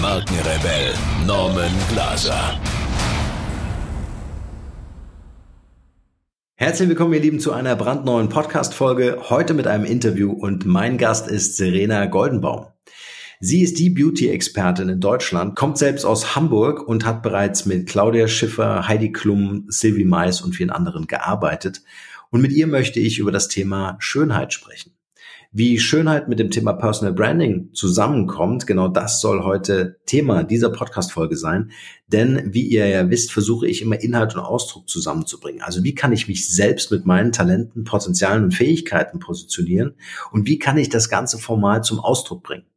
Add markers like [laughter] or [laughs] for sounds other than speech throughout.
Markenrebell Norman Glaser. Herzlich willkommen, ihr Lieben, zu einer brandneuen Podcast-Folge. Heute mit einem Interview und mein Gast ist Serena Goldenbaum. Sie ist die Beauty-Expertin in Deutschland, kommt selbst aus Hamburg und hat bereits mit Claudia Schiffer, Heidi Klum, Sylvie Mais und vielen anderen gearbeitet. Und mit ihr möchte ich über das Thema Schönheit sprechen. Wie Schönheit mit dem Thema Personal Branding zusammenkommt, genau das soll heute Thema dieser Podcast-Folge sein. Denn wie ihr ja wisst, versuche ich immer Inhalt und Ausdruck zusammenzubringen. Also wie kann ich mich selbst mit meinen Talenten, Potenzialen und Fähigkeiten positionieren? Und wie kann ich das ganze formal zum Ausdruck bringen?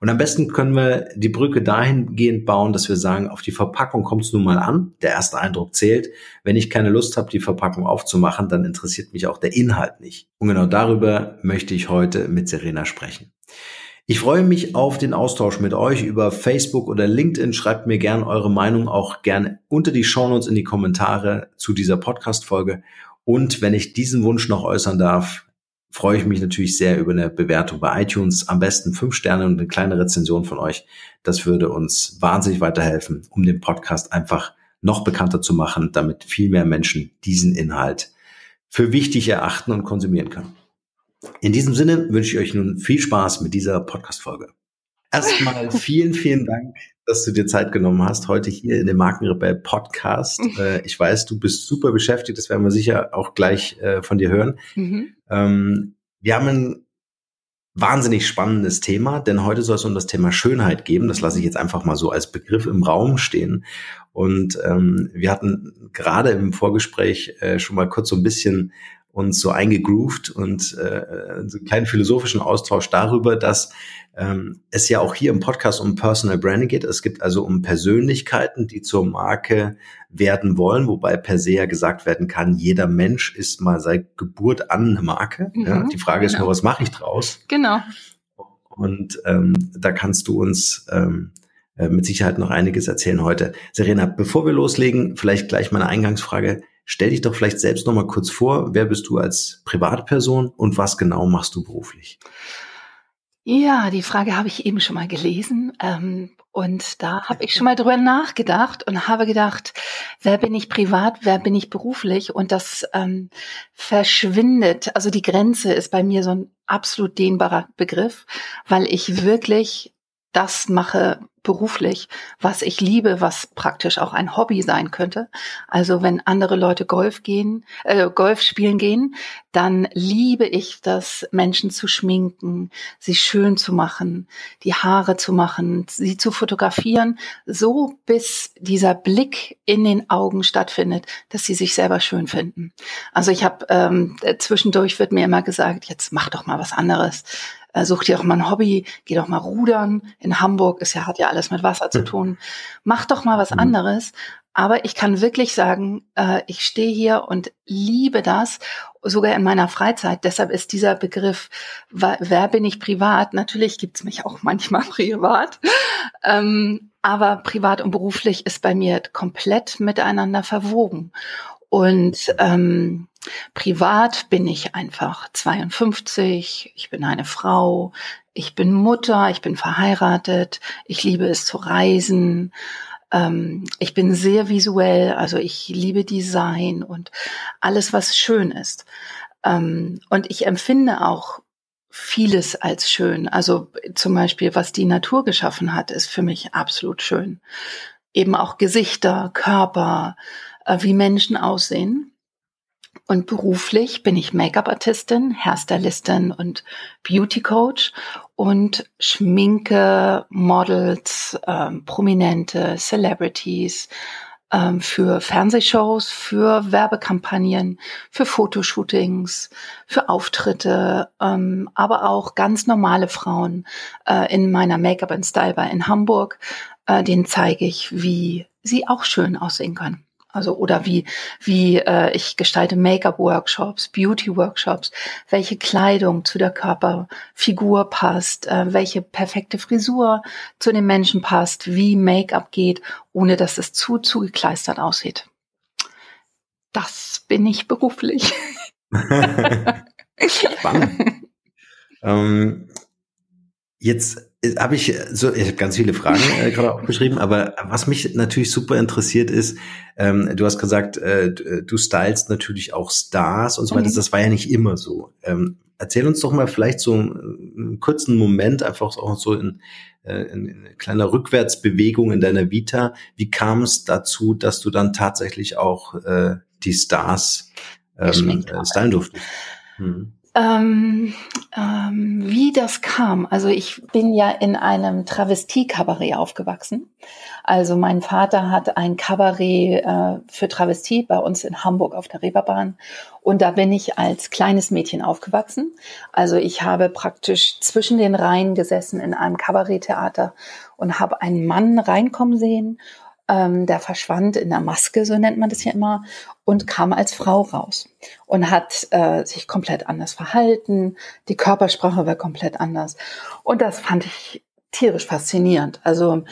Und am besten können wir die Brücke dahingehend bauen, dass wir sagen, auf die Verpackung kommt es nun mal an. Der erste Eindruck zählt. Wenn ich keine Lust habe, die Verpackung aufzumachen, dann interessiert mich auch der Inhalt nicht. Und genau darüber möchte ich heute mit Serena sprechen. Ich freue mich auf den Austausch mit euch über Facebook oder LinkedIn. Schreibt mir gerne eure Meinung auch gerne unter die Shownotes in die Kommentare zu dieser Podcast-Folge. Und wenn ich diesen Wunsch noch äußern darf, freue ich mich natürlich sehr über eine Bewertung bei iTunes. Am besten fünf Sterne und eine kleine Rezension von euch. Das würde uns wahnsinnig weiterhelfen, um den Podcast einfach noch bekannter zu machen, damit viel mehr Menschen diesen Inhalt für wichtig erachten und konsumieren können. In diesem Sinne wünsche ich euch nun viel Spaß mit dieser Podcast-Folge. Erstmal [laughs] vielen, vielen Dank, dass du dir Zeit genommen hast, heute hier in dem Markenrebell Podcast. [laughs] Äh, ich weiß, du bist super beschäftigt, das werden wir sicher auch gleich äh, von dir hören. Mhm. Ähm, wir haben ein wahnsinnig spannendes Thema, denn heute soll es um das Thema Schönheit geben. Das lasse ich jetzt einfach mal so als Begriff im Raum stehen. Und ähm, wir hatten gerade im Vorgespräch äh, schon mal kurz so ein bisschen uns so eingegroovt und äh, so einen kleinen philosophischen Austausch darüber, dass ähm, es ja auch hier im Podcast um Personal Branding geht. Es gibt also um Persönlichkeiten, die zur Marke werden wollen, wobei per se ja gesagt werden kann, jeder Mensch ist mal seit Geburt an eine Marke. Mhm, ja, die Frage genau. ist nur, was mache ich draus? Genau. Und ähm, da kannst du uns ähm, äh, mit Sicherheit noch einiges erzählen heute. Serena, bevor wir loslegen, vielleicht gleich meine Eingangsfrage. Stell dich doch vielleicht selbst noch mal kurz vor. Wer bist du als Privatperson und was genau machst du beruflich? Ja, die Frage habe ich eben schon mal gelesen. Ähm, und da habe ich schon mal drüber nachgedacht und habe gedacht, wer bin ich privat, wer bin ich beruflich? Und das ähm, verschwindet. Also die Grenze ist bei mir so ein absolut dehnbarer Begriff, weil ich wirklich das mache beruflich, was ich liebe, was praktisch auch ein Hobby sein könnte. Also wenn andere Leute Golf gehen, äh, Golf spielen gehen, dann liebe ich das, Menschen zu schminken, sie schön zu machen, die Haare zu machen, sie zu fotografieren, so bis dieser Blick in den Augen stattfindet, dass sie sich selber schön finden. Also ich habe ähm, zwischendurch wird mir immer gesagt, jetzt mach doch mal was anderes äh, such dir doch mal ein Hobby, geh doch mal rudern. In Hamburg ist ja, hat ja alles mit Wasser zu tun. Mach doch mal was mhm. anderes. Aber ich kann wirklich sagen, äh, ich stehe hier und liebe das, sogar in meiner Freizeit. Deshalb ist dieser Begriff, wer bin ich privat? Natürlich gibt's mich auch [laughs] manchmal privat. Ähm, aber privat und beruflich ist bei mir komplett miteinander verwogen. Und ähm, privat bin ich einfach 52, ich bin eine Frau, ich bin Mutter, ich bin verheiratet, ich liebe es zu reisen, ähm, ich bin sehr visuell, also ich liebe Design und alles, was schön ist. Ähm, und ich empfinde auch vieles als schön. Also zum Beispiel, was die Natur geschaffen hat, ist für mich absolut schön. Eben auch Gesichter, Körper, äh, wie Menschen aussehen. Und beruflich bin ich Make-up-Artistin, Hairstylistin und Beauty-Coach und schminke Models, ähm, Prominente, Celebrities ähm, für Fernsehshows, für Werbekampagnen, für Fotoshootings, für Auftritte, ähm, aber auch ganz normale Frauen äh, in meiner Make-up and Style Bar in Hamburg. Äh, den zeige ich, wie sie auch schön aussehen können. Also oder wie wie äh, ich gestalte Make-up-Workshops, Beauty-Workshops, welche Kleidung zu der Körperfigur passt, äh, welche perfekte Frisur zu den Menschen passt, wie Make-up geht, ohne dass es zu zugekleistert aussieht. Das bin ich beruflich. [laughs] Spannend. [laughs] ähm, jetzt habe ich so, ich habe ganz viele Fragen äh, [laughs] gerade aufgeschrieben, aber was mich natürlich super interessiert ist, ähm, du hast gesagt, äh, du stylst natürlich auch Stars und so weiter. Mhm. Das war ja nicht immer so. Ähm, erzähl uns doch mal vielleicht so einen, kurzen Moment, einfach auch so in, äh, in, in kleiner Rückwärtsbewegung in deiner Vita. Wie kam es dazu, dass du dann tatsächlich auch äh, die Stars ähm, äh, stylen durftest? Hm. Ähm, ähm, wie das kam. Also ich bin ja in einem Travestie-Kabarett aufgewachsen. Also mein Vater hat ein Kabarett äh, für Travestie bei uns in Hamburg auf der Reeperbahn. Und da bin ich als kleines Mädchen aufgewachsen. Also ich habe praktisch zwischen den Reihen gesessen in einem Kabaretttheater und habe einen Mann reinkommen sehen ähm, der verschwand in der Maske, so nennt man das ja immer, und kam als Frau raus und hat äh, sich komplett anders verhalten. Die Körpersprache war komplett anders. Und das fand ich tierisch faszinierend. Also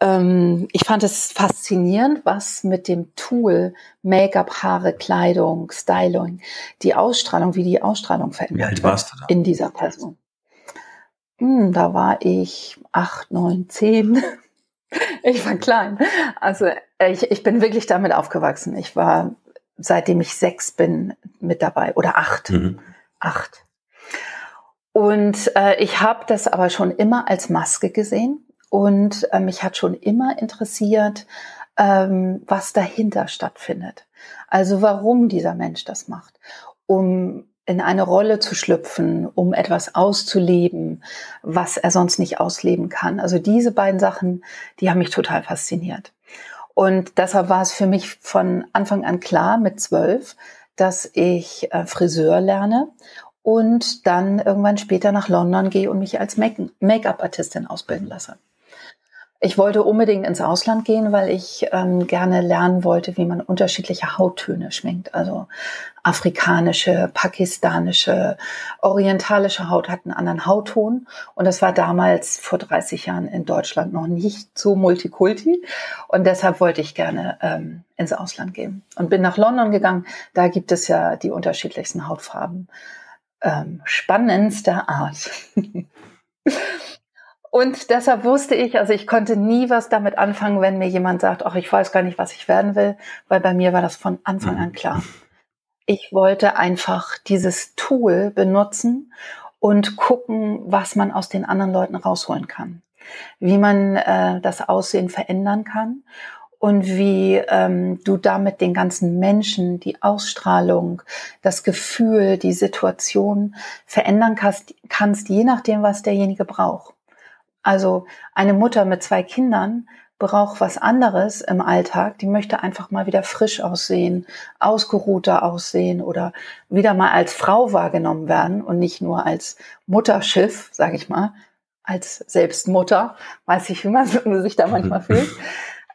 ähm, ich fand es faszinierend, was mit dem Tool Make-up, Haare, Kleidung, Styling, die Ausstrahlung, wie die Ausstrahlung verändert Wie alt warst du da? in dieser Person. Hm, da war ich acht, neun, zehn. [laughs] Ich war klein. Also ich, ich bin wirklich damit aufgewachsen. Ich war, seitdem ich sechs bin, mit dabei oder acht. Mhm. Acht. Und äh, ich habe das aber schon immer als Maske gesehen und äh, mich hat schon immer interessiert, ähm, was dahinter stattfindet. Also warum dieser Mensch das macht, um in eine Rolle zu schlüpfen, um etwas auszuleben, was er sonst nicht ausleben kann. Also diese beiden Sachen, die haben mich total fasziniert. Und deshalb war es für mich von Anfang an klar mit zwölf, dass ich äh, Friseur lerne und dann irgendwann später nach London gehe und mich als Make-up-Artistin ausbilden lasse. Ich wollte unbedingt ins Ausland gehen, weil ich ähm, gerne lernen wollte, wie man unterschiedliche Hauttöne schminkt. Also afrikanische, pakistanische, orientalische Haut hat einen anderen Hautton. Und das war damals vor 30 Jahren in Deutschland noch nicht so multikulti. Und deshalb wollte ich gerne ähm, ins Ausland gehen. Und bin nach London gegangen. Da gibt es ja die unterschiedlichsten Hautfarben. Ähm, spannendster Art. [laughs] Und deshalb wusste ich, also ich konnte nie was damit anfangen, wenn mir jemand sagt, ach, ich weiß gar nicht, was ich werden will, weil bei mir war das von Anfang an klar. Ich wollte einfach dieses Tool benutzen und gucken, was man aus den anderen Leuten rausholen kann, wie man äh, das Aussehen verändern kann und wie ähm, du damit den ganzen Menschen, die Ausstrahlung, das Gefühl, die Situation verändern kannst, kannst je nachdem, was derjenige braucht. Also eine Mutter mit zwei Kindern braucht was anderes im Alltag. Die möchte einfach mal wieder frisch aussehen, ausgeruhter aussehen oder wieder mal als Frau wahrgenommen werden und nicht nur als Mutterschiff, sage ich mal, als Selbstmutter. Weiß ich, wie man [laughs] sich da manchmal fühlt. [laughs]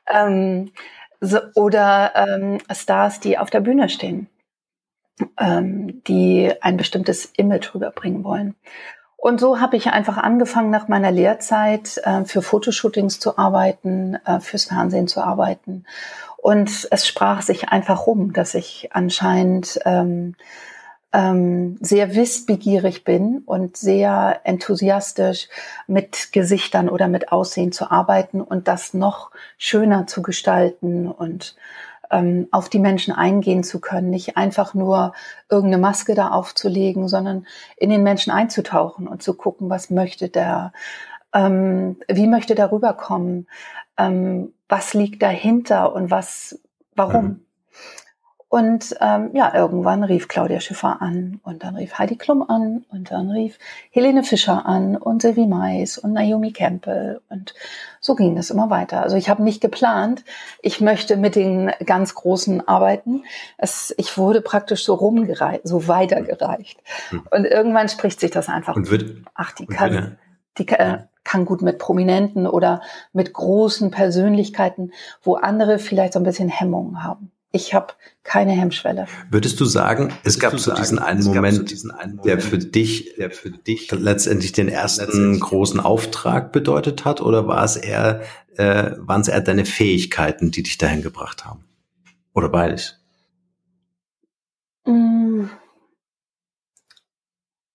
Ähm, so, oder ähm, Stars, die auf der Bühne stehen, ähm, die ein bestimmtes Image rüberbringen wollen. Und so habe ich einfach angefangen, nach meiner Lehrzeit äh, für Fotoshootings zu arbeiten, äh, fürs Fernsehen zu arbeiten. Und es sprach sich einfach rum, dass ich anscheinend ähm, ähm, sehr wissbegierig bin und sehr enthusiastisch mit Gesichtern oder mit Aussehen zu arbeiten und das noch schöner zu gestalten und ähm, auf die Menschen eingehen zu können, nicht einfach nur irgendeine Maske da aufzulegen, sondern in den Menschen einzutauchen und zu gucken, was möchte der, ähm, wie möchte der rüberkommen, ähm, was liegt dahinter und was, warum. Mhm. Und ähm, ja, irgendwann rief Claudia Schiffer an und dann rief Heidi Klum an und dann rief Helene Fischer an und Sylvie Mais und Naomi Campbell und so ging das immer weiter. Also ich habe nicht geplant, ich möchte mit den ganz Großen arbeiten. Es, ich wurde praktisch so rumgereicht, so weitergereicht. Hm. Und irgendwann spricht sich das einfach. Und wird, ach, die kann, die, äh, kann gut mit Prominenten oder mit großen Persönlichkeiten, wo andere vielleicht so ein bisschen Hemmungen haben. Ich habe keine Hemmschwelle. Würdest du sagen, es gab so diesen einen Moment, diesen einen der für dich, der für dich letztendlich den ersten letztendlich großen Auftrag bedeutet hat, oder war es eher, äh, waren es eher deine Fähigkeiten, die dich dahin gebracht haben? Oder beides? Mm.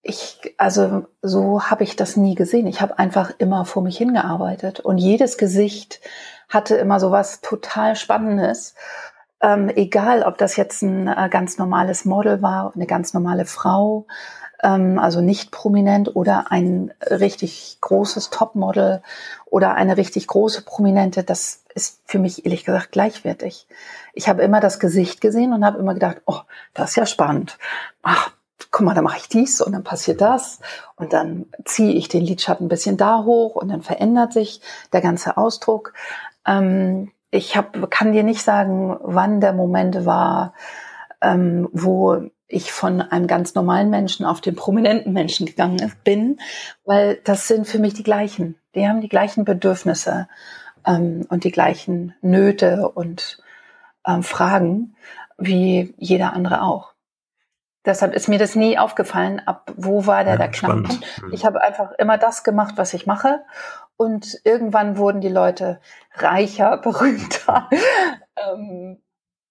Ich, also so habe ich das nie gesehen. Ich habe einfach immer vor mich hingearbeitet und jedes Gesicht hatte immer so was total Spannendes ähm, egal, ob das jetzt ein äh, ganz normales Model war, eine ganz normale Frau, ähm, also nicht prominent oder ein richtig großes Topmodel oder eine richtig große Prominente, das ist für mich ehrlich gesagt gleichwertig. Ich habe immer das Gesicht gesehen und habe immer gedacht, oh, das ist ja spannend. Ach, guck mal, da mache ich dies und dann passiert das und dann ziehe ich den Lidschatten ein bisschen da hoch und dann verändert sich der ganze Ausdruck. Ähm, ich hab, kann dir nicht sagen, wann der Moment war, ähm, wo ich von einem ganz normalen Menschen auf den prominenten Menschen gegangen bin, weil das sind für mich die gleichen. Die haben die gleichen Bedürfnisse ähm, und die gleichen Nöte und ähm, Fragen wie jeder andere auch. Deshalb ist mir das nie aufgefallen, ab wo war der, ja, der Knackpunkt. Mhm. Ich habe einfach immer das gemacht, was ich mache und irgendwann wurden die Leute reicher, [laughs] berühmter. ähm,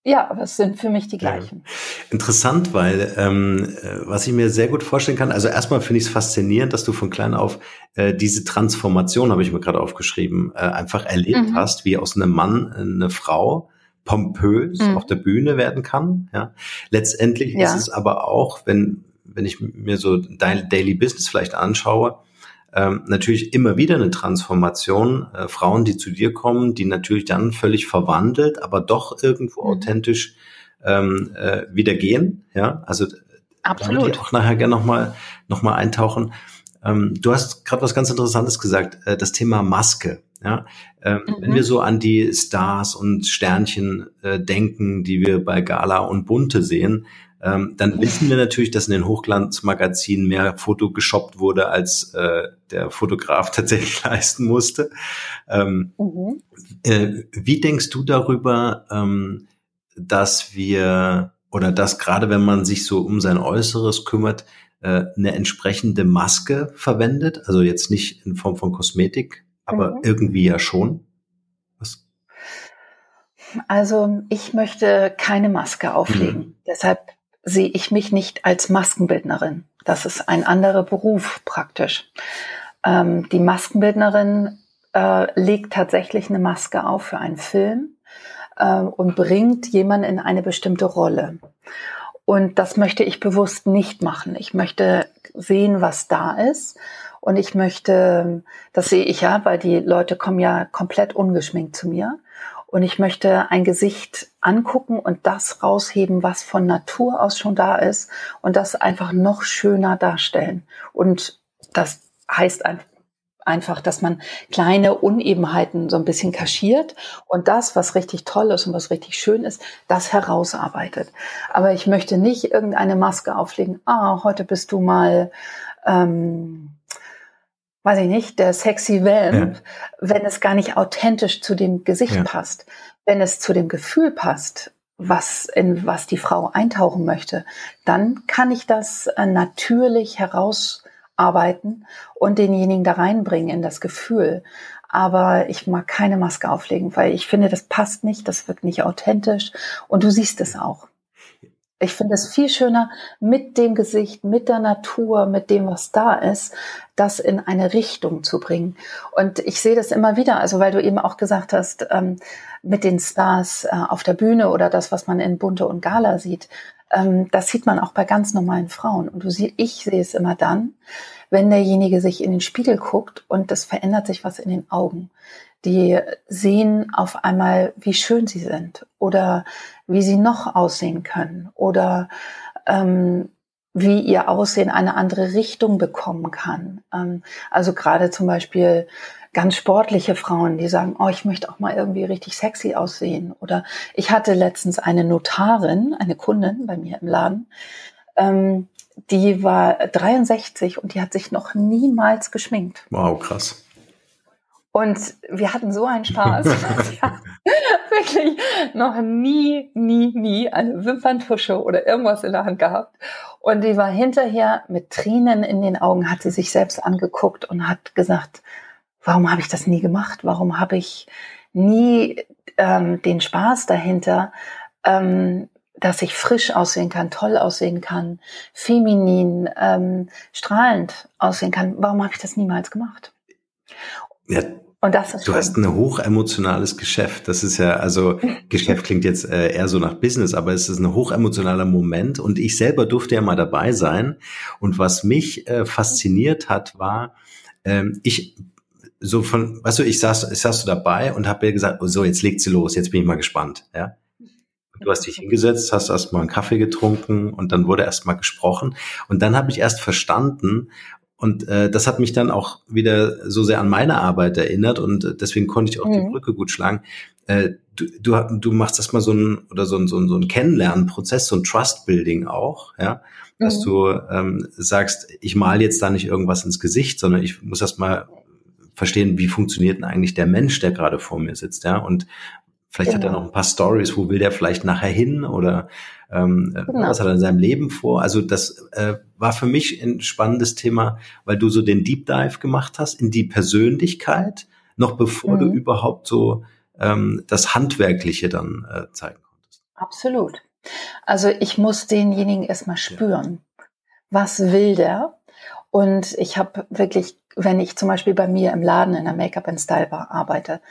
ja, aber es sind für mich die gleichen. Ja. Interessant, weil ähm, äh, was ich mir sehr gut vorstellen kann, also erstmal finde ich es faszinierend, dass du von klein auf äh, diese Transformation, habe ich mir gerade aufgeschrieben, äh, einfach erlebt mhm. hast, wie aus einem Mann eine Frau pompös mhm. auf der Bühne werden kann. Ja. Letztendlich ja. ist es aber auch, wenn, wenn ich mir so dein Daily Business vielleicht anschaue, ähm, natürlich immer wieder eine Transformation. Äh, Frauen, die zu dir kommen, die natürlich dann völlig verwandelt, aber doch irgendwo mhm. authentisch ähm, äh, wieder gehen. Ja, also Absolut. da würde ich auch nachher gerne nochmal noch mal eintauchen. Ähm, du hast gerade was ganz Interessantes gesagt, äh, das Thema Maske. Ja, ähm, mhm. wenn wir so an die Stars und Sternchen äh, denken, die wir bei Gala und Bunte sehen, ähm, dann wissen wir natürlich, dass in den Hochglanzmagazinen mehr Foto geshoppt wurde, als äh, der Fotograf [laughs] tatsächlich leisten musste. Ähm, mhm. äh, wie denkst du darüber, ähm, dass wir oder dass gerade wenn man sich so um sein Äußeres kümmert, äh, eine entsprechende Maske verwendet? Also jetzt nicht in Form von Kosmetik, aber mhm. irgendwie ja schon. Was? Also ich möchte keine Maske auflegen. Mhm. Deshalb sehe ich mich nicht als Maskenbildnerin. Das ist ein anderer Beruf praktisch. Ähm, die Maskenbildnerin äh, legt tatsächlich eine Maske auf für einen Film äh, und bringt jemanden in eine bestimmte Rolle. Und das möchte ich bewusst nicht machen. Ich möchte sehen, was da ist. Und ich möchte, das sehe ich ja, weil die Leute kommen ja komplett ungeschminkt zu mir. Und ich möchte ein Gesicht angucken und das rausheben, was von Natur aus schon da ist und das einfach noch schöner darstellen. Und das heißt einfach, dass man kleine Unebenheiten so ein bisschen kaschiert und das, was richtig toll ist und was richtig schön ist, das herausarbeitet. Aber ich möchte nicht irgendeine Maske auflegen. Ah, heute bist du mal ähm, weiß ich nicht, der sexy Vamp, ja. wenn es gar nicht authentisch zu dem Gesicht ja. passt. Wenn es zu dem Gefühl passt, was, in was die Frau eintauchen möchte, dann kann ich das äh, natürlich herausarbeiten und denjenigen da reinbringen in das Gefühl. Aber ich mag keine Maske auflegen, weil ich finde, das passt nicht, das wirkt nicht authentisch und du siehst es auch. Ich finde es viel schöner, mit dem Gesicht, mit der Natur, mit dem, was da ist, das in eine Richtung zu bringen. Und ich sehe das immer wieder, also weil du eben auch gesagt hast, ähm, mit den Stars äh, auf der Bühne oder das, was man in Bunte und Gala sieht, ähm, das sieht man auch bei ganz normalen Frauen. Und du siehst, ich sehe es immer dann, wenn derjenige sich in den Spiegel guckt und es verändert sich was in den Augen die sehen auf einmal, wie schön sie sind oder wie sie noch aussehen können oder ähm, wie ihr Aussehen eine andere Richtung bekommen kann. Ähm, also gerade zum Beispiel ganz sportliche Frauen, die sagen, oh, ich möchte auch mal irgendwie richtig sexy aussehen. Oder ich hatte letztens eine Notarin, eine Kundin bei mir im Laden, ähm, die war 63 und die hat sich noch niemals geschminkt. Wow, krass. Und wir hatten so einen Spaß. [laughs] [laughs] wirklich noch nie, nie, nie eine Wimperntusche oder irgendwas in der Hand gehabt. Und die war hinterher mit Tränen in den Augen, hat sie sich selbst angeguckt und hat gesagt, warum habe ich das nie gemacht? Warum habe ich nie ähm, den Spaß dahinter, ähm, dass ich frisch aussehen kann, toll aussehen kann, feminin, ähm, strahlend aussehen kann. Warum habe ich das niemals gemacht? Ja, und das ist du schön. hast ein hochemotionales Geschäft. Das ist ja, also [laughs] Geschäft klingt jetzt äh, eher so nach Business, aber es ist ein hochemotionaler Moment. Und ich selber durfte ja mal dabei sein. Und was mich äh, fasziniert hat, war, ähm, ich so von, weißt du, ich saß, ich saß so dabei und habe mir gesagt, oh, so jetzt legt sie los, jetzt bin ich mal gespannt, ja. Du hast dich hingesetzt, hast erst mal einen Kaffee getrunken und dann wurde erst mal gesprochen. Und dann habe ich erst verstanden, und äh, das hat mich dann auch wieder so sehr an meine Arbeit erinnert und äh, deswegen konnte ich auch mhm. die Brücke gut schlagen. Äh, du, du, du machst erstmal so ein oder so ein, so ein, so ein Kennenlernprozess, so ein Trust-Building auch, ja, dass mhm. du ähm, sagst, ich mal jetzt da nicht irgendwas ins Gesicht, sondern ich muss erstmal verstehen, wie funktioniert denn eigentlich der Mensch, der gerade vor mir sitzt, ja, und Vielleicht genau. hat er genau. noch ein paar Stories, wo will der vielleicht nachher hin oder ähm, äh, genau. was hat er in seinem Leben vor? Also das äh, war für mich ein spannendes Thema, weil du so den Deep Dive gemacht hast in die Persönlichkeit, noch bevor mhm. du überhaupt so ähm, das Handwerkliche dann äh, zeigen konntest. Absolut. Also ich muss denjenigen erstmal spüren. Ja. Was will der? Und ich habe wirklich wenn ich zum Beispiel bei mir im Laden in der Make-up and Style Bar arbeite,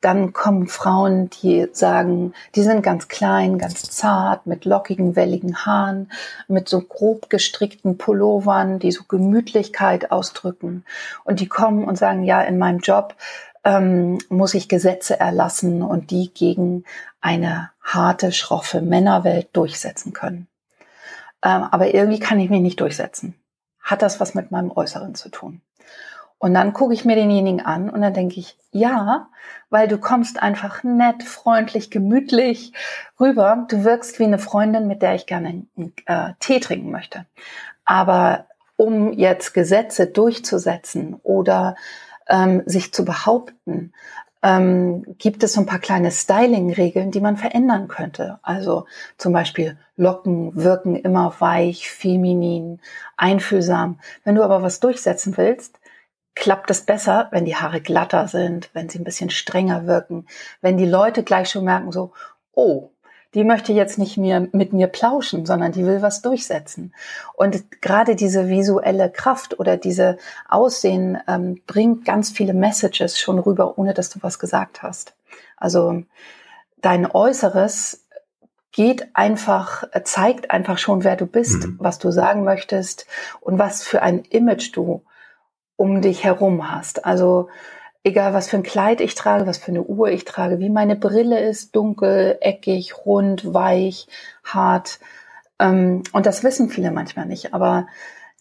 dann kommen Frauen, die sagen, die sind ganz klein, ganz zart, mit lockigen, welligen Haaren, mit so grob gestrickten Pullovern, die so Gemütlichkeit ausdrücken. Und die kommen und sagen, ja, in meinem Job ähm, muss ich Gesetze erlassen und die gegen eine harte, schroffe Männerwelt durchsetzen können. Ähm, aber irgendwie kann ich mich nicht durchsetzen. Hat das was mit meinem Äußeren zu tun? Und dann gucke ich mir denjenigen an und dann denke ich, ja, weil du kommst einfach nett, freundlich, gemütlich rüber. Du wirkst wie eine Freundin, mit der ich gerne einen äh, Tee trinken möchte. Aber um jetzt Gesetze durchzusetzen oder ähm, sich zu behaupten, ähm, gibt es so ein paar kleine Styling-Regeln, die man verändern könnte. Also zum Beispiel Locken wirken immer weich, feminin, einfühlsam. Wenn du aber was durchsetzen willst, klappt es besser, wenn die Haare glatter sind, wenn sie ein bisschen strenger wirken, wenn die Leute gleich schon merken so, oh, die möchte jetzt nicht mehr mit mir plauschen, sondern die will was durchsetzen. Und gerade diese visuelle Kraft oder diese Aussehen ähm, bringt ganz viele Messages schon rüber, ohne dass du was gesagt hast. Also dein Äußeres geht einfach, zeigt einfach schon, wer du bist, mhm. was du sagen möchtest und was für ein Image du um dich herum hast. Also egal was für ein Kleid ich trage, was für eine Uhr ich trage, wie meine Brille ist, dunkel, eckig, rund, weich, hart. Ähm, und das wissen viele manchmal nicht. Aber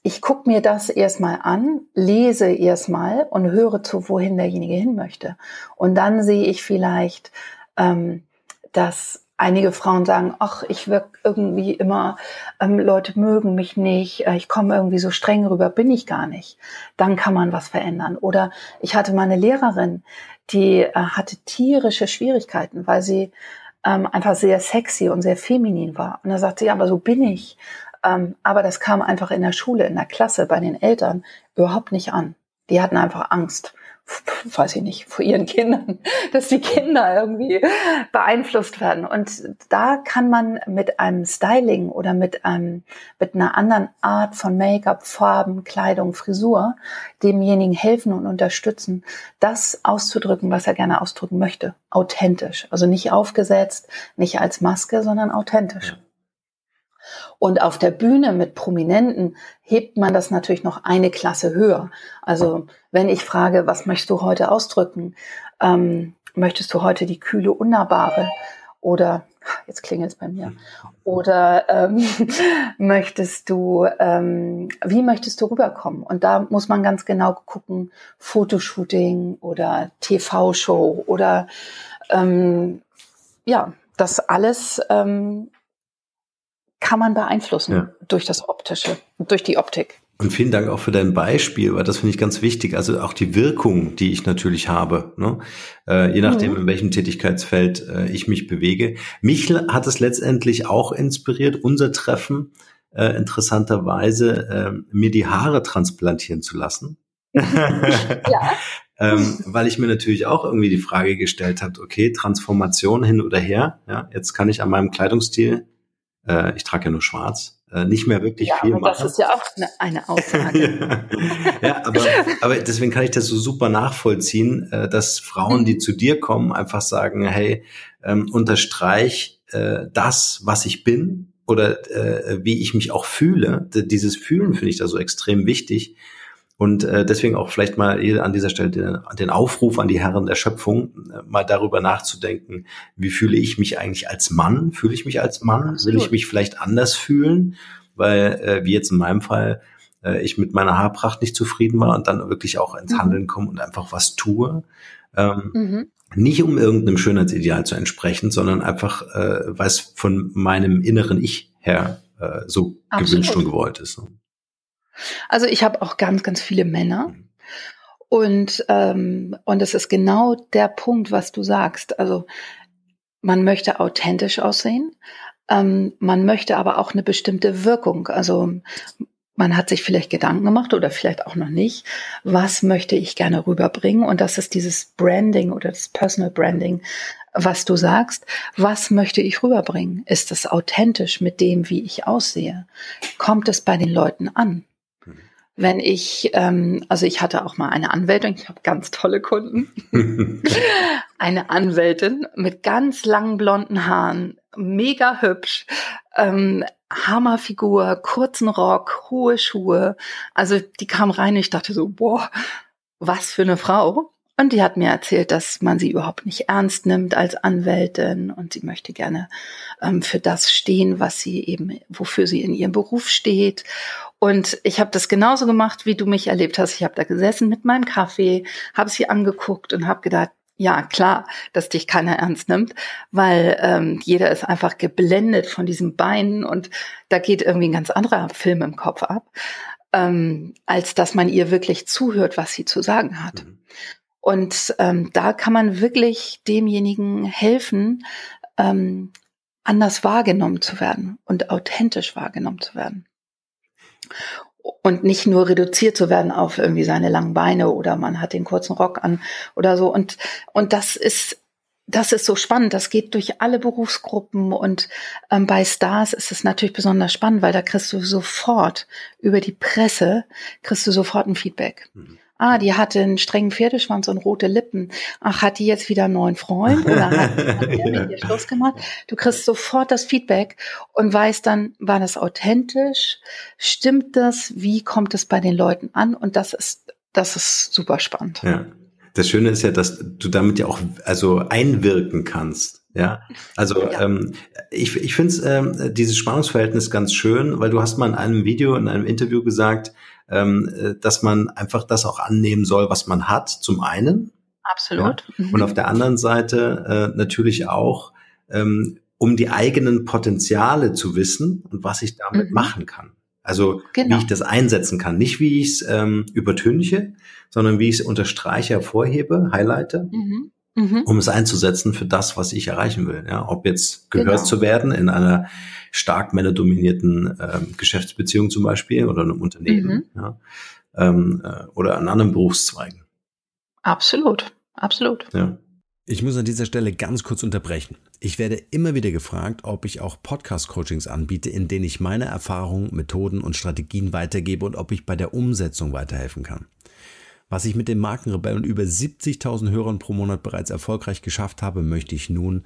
ich gucke mir das erstmal an, lese erstmal und höre zu, wohin derjenige hin möchte. Und dann sehe ich vielleicht, ähm, dass einige Frauen sagen, ach, ich wirke irgendwie immer, ähm, Leute mögen mich nicht, äh, ich komme irgendwie so streng rüber, bin ich gar nicht. Dann kann man was verändern. Oder ich hatte mal eine Lehrerin, die äh, hatte tierische Schwierigkeiten, weil sie ähm, einfach sehr sexy und sehr feminin war. Und da sagte sie, ja, aber so bin ich. Ähm, aber das kam einfach in der Schule, in der Klasse, bei den Eltern überhaupt nicht an. Die hatten einfach Angst weiß ich nicht, vor ihren Kindern, [laughs] dass die Kinder irgendwie beeinflusst werden. Und da kann man mit einem Styling oder mit einem, mit einer anderen Art von Make-up, Farben, Kleidung, Frisur demjenigen helfen und unterstützen, das auszudrücken, was er gerne ausdrücken möchte. Authentisch. Also nicht aufgesetzt, nicht als Maske, sondern authentisch. Und auf der Bühne mit Prominenten hebt man das natürlich noch eine Klasse höher. Also wenn ich frage, was möchtest du heute ausdrücken? Ähm, möchtest du heute die kühle, unnahbare? Oder jetzt klingelt es bei mir. Oder ähm, [laughs] möchtest du, ähm, wie möchtest du rüberkommen? Und da muss man ganz genau gucken, Fotoshooting oder TV-Show oder ähm, ja, das alles ähm, kann man beeinflussen ja. durch das Optische, durch die Optik. Und vielen Dank auch für dein Beispiel, weil das finde ich ganz wichtig. Also auch die Wirkung, die ich natürlich habe, ne? äh, je nachdem, mhm. in welchem Tätigkeitsfeld äh, ich mich bewege. Mich hat es letztendlich auch inspiriert, unser Treffen äh, interessanterweise äh, mir die Haare transplantieren zu lassen. [laughs] ja. [laughs] ähm, weil ich mir natürlich auch irgendwie die Frage gestellt habe, okay, Transformation hin oder her. Ja, jetzt kann ich an meinem Kleidungsstil, äh, ich trage ja nur schwarz, äh, nicht mehr wirklich ja, viel aber machen. Das ist ja auch eine, eine Aussage. ja, [laughs] ja aber, aber deswegen kann ich das so super nachvollziehen, äh, dass Frauen, die zu dir kommen, einfach sagen, hey, ähm, unterstreich äh, das, was ich bin oder äh, wie ich mich auch fühle. Dieses Fühlen finde ich da so extrem wichtig und äh, deswegen auch vielleicht mal an dieser Stelle den, den Aufruf an die Herren der Schöpfung, äh, mal darüber nachzudenken, wie fühle ich mich eigentlich als Mann? Fühle ich mich als Mann? Absolut. Will ich mich vielleicht anders fühlen? Weil, äh, wie jetzt in meinem Fall, äh, ich mit meiner Haarpracht nicht zufrieden war und dann wirklich auch ins mhm. Handeln komme und einfach was tue. Ähm, mhm. Nicht um irgendeinem Schönheitsideal zu entsprechen, sondern einfach, äh, weil es von meinem inneren Ich her äh, so Absolut. gewünscht und gewollt ist. Ne? Also ich habe auch ganz, ganz viele Männer. Mhm. Und, ähm, und es ist genau der Punkt, was du sagst. Also man möchte authentisch aussehen, ähm, man möchte aber auch eine bestimmte Wirkung. Also man hat sich vielleicht Gedanken gemacht oder vielleicht auch noch nicht, was möchte ich gerne rüberbringen. Und das ist dieses Branding oder das Personal Branding, was du sagst. Was möchte ich rüberbringen? Ist es authentisch mit dem, wie ich aussehe? Kommt es bei den Leuten an? Wenn ich, ähm, also ich hatte auch mal eine Anwältin, ich habe ganz tolle Kunden, [laughs] eine Anwältin mit ganz langen blonden Haaren, mega hübsch, ähm, Hammerfigur, kurzen Rock, hohe Schuhe. Also die kam rein ich dachte so, boah, was für eine Frau. Und die hat mir erzählt, dass man sie überhaupt nicht ernst nimmt als Anwältin und sie möchte gerne ähm, für das stehen, was sie eben, wofür sie in ihrem Beruf steht. Und ich habe das genauso gemacht, wie du mich erlebt hast. Ich habe da gesessen mit meinem Kaffee, habe sie angeguckt und habe gedacht, ja, klar, dass dich keiner ernst nimmt, weil ähm, jeder ist einfach geblendet von diesen Beinen und da geht irgendwie ein ganz anderer Film im Kopf ab, ähm, als dass man ihr wirklich zuhört, was sie zu sagen hat. Mhm. Und ähm, da kann man wirklich demjenigen helfen, ähm, anders wahrgenommen zu werden und authentisch wahrgenommen zu werden und nicht nur reduziert zu werden auf irgendwie seine langen Beine oder man hat den kurzen Rock an oder so. Und, und das ist, das ist so spannend. Das geht durch alle Berufsgruppen und ähm, bei Stars ist es natürlich besonders spannend, weil da kriegst du sofort über die Presse, kriegst du sofort ein Feedback. Mhm. Ah, die hatte einen strengen Pferdeschwanz und rote Lippen. Ach, hat die jetzt wieder einen neuen Freund oder hat, [laughs] hat der mit ihr Schluss gemacht? Du kriegst sofort das Feedback und weißt dann, war das authentisch? Stimmt das? Wie kommt es bei den Leuten an? Und das ist, das ist super spannend. Ja. Das Schöne ist ja, dass du damit ja auch also einwirken kannst. Ja, also ja. Ähm, ich, ich finde ähm, dieses Spannungsverhältnis ganz schön, weil du hast mal in einem Video, in einem Interview gesagt, ähm, äh, dass man einfach das auch annehmen soll, was man hat, zum einen. Absolut. Ja, und auf der anderen Seite äh, natürlich auch, ähm, um die eigenen Potenziale zu wissen und was ich damit mhm. machen kann. Also genau. wie ich das einsetzen kann. Nicht wie ich es ähm, übertünche, sondern wie ich es unterstreiche, hervorhebe, highlighte. Mhm mhm. um es einzusetzen für das, was ich erreichen will. Ja, ob jetzt gehört genau. zu werden in einer stark männerdominierten ähm, Geschäftsbeziehung zum Beispiel oder einem Unternehmen mhm. ja, ähm, äh, oder an anderen Berufszweigen. Absolut, absolut. Ja. Ich muss an dieser Stelle ganz kurz unterbrechen. Ich werde immer wieder gefragt, ob ich auch Podcast-Coachings anbiete, in denen ich meine Erfahrungen, Methoden und Strategien weitergebe und ob ich bei der Umsetzung weiterhelfen kann. Was ich mit dem Markenrebell und über 70.000 Hörern pro Monat bereits erfolgreich geschafft habe, möchte ich nun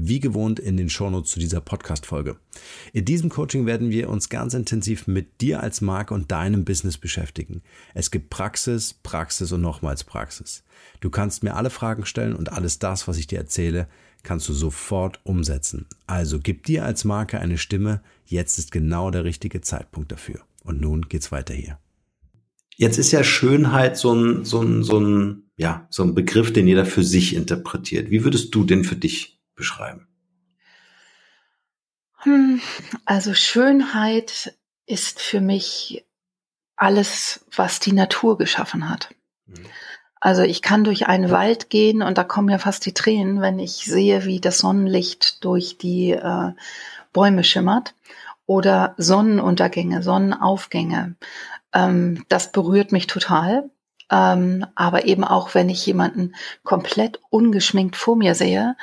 wie gewohnt in den Shownotes zu dieser Podcast-Folge. In diesem Coaching werden wir uns ganz intensiv mit dir als Marke und deinem Business beschäftigen. Es gibt Praxis, Praxis und nochmals Praxis. Du kannst mir alle Fragen stellen und alles das, was ich dir erzähle, kannst du sofort umsetzen. Also gib dir als Marke eine Stimme. Jetzt ist genau der richtige Zeitpunkt dafür. Und nun geht's weiter hier. Jetzt ist ja Schönheit so ein, so ein, so ein, ja, so ein Begriff, den jeder für sich interpretiert. Wie würdest du den für dich beschreiben? Hm, also Schönheit ist für mich alles, was die Natur geschaffen hat. Mhm. Also ich kann durch einen Wald gehen und da kommen ja fast die Tränen, wenn ich sehe, wie das Sonnenlicht durch die äh, Bäume schimmert oder Sonnenuntergänge, Sonnenaufgänge. Ähm, das berührt mich total. Ähm, aber eben auch, wenn ich jemanden komplett ungeschminkt vor mir sehe,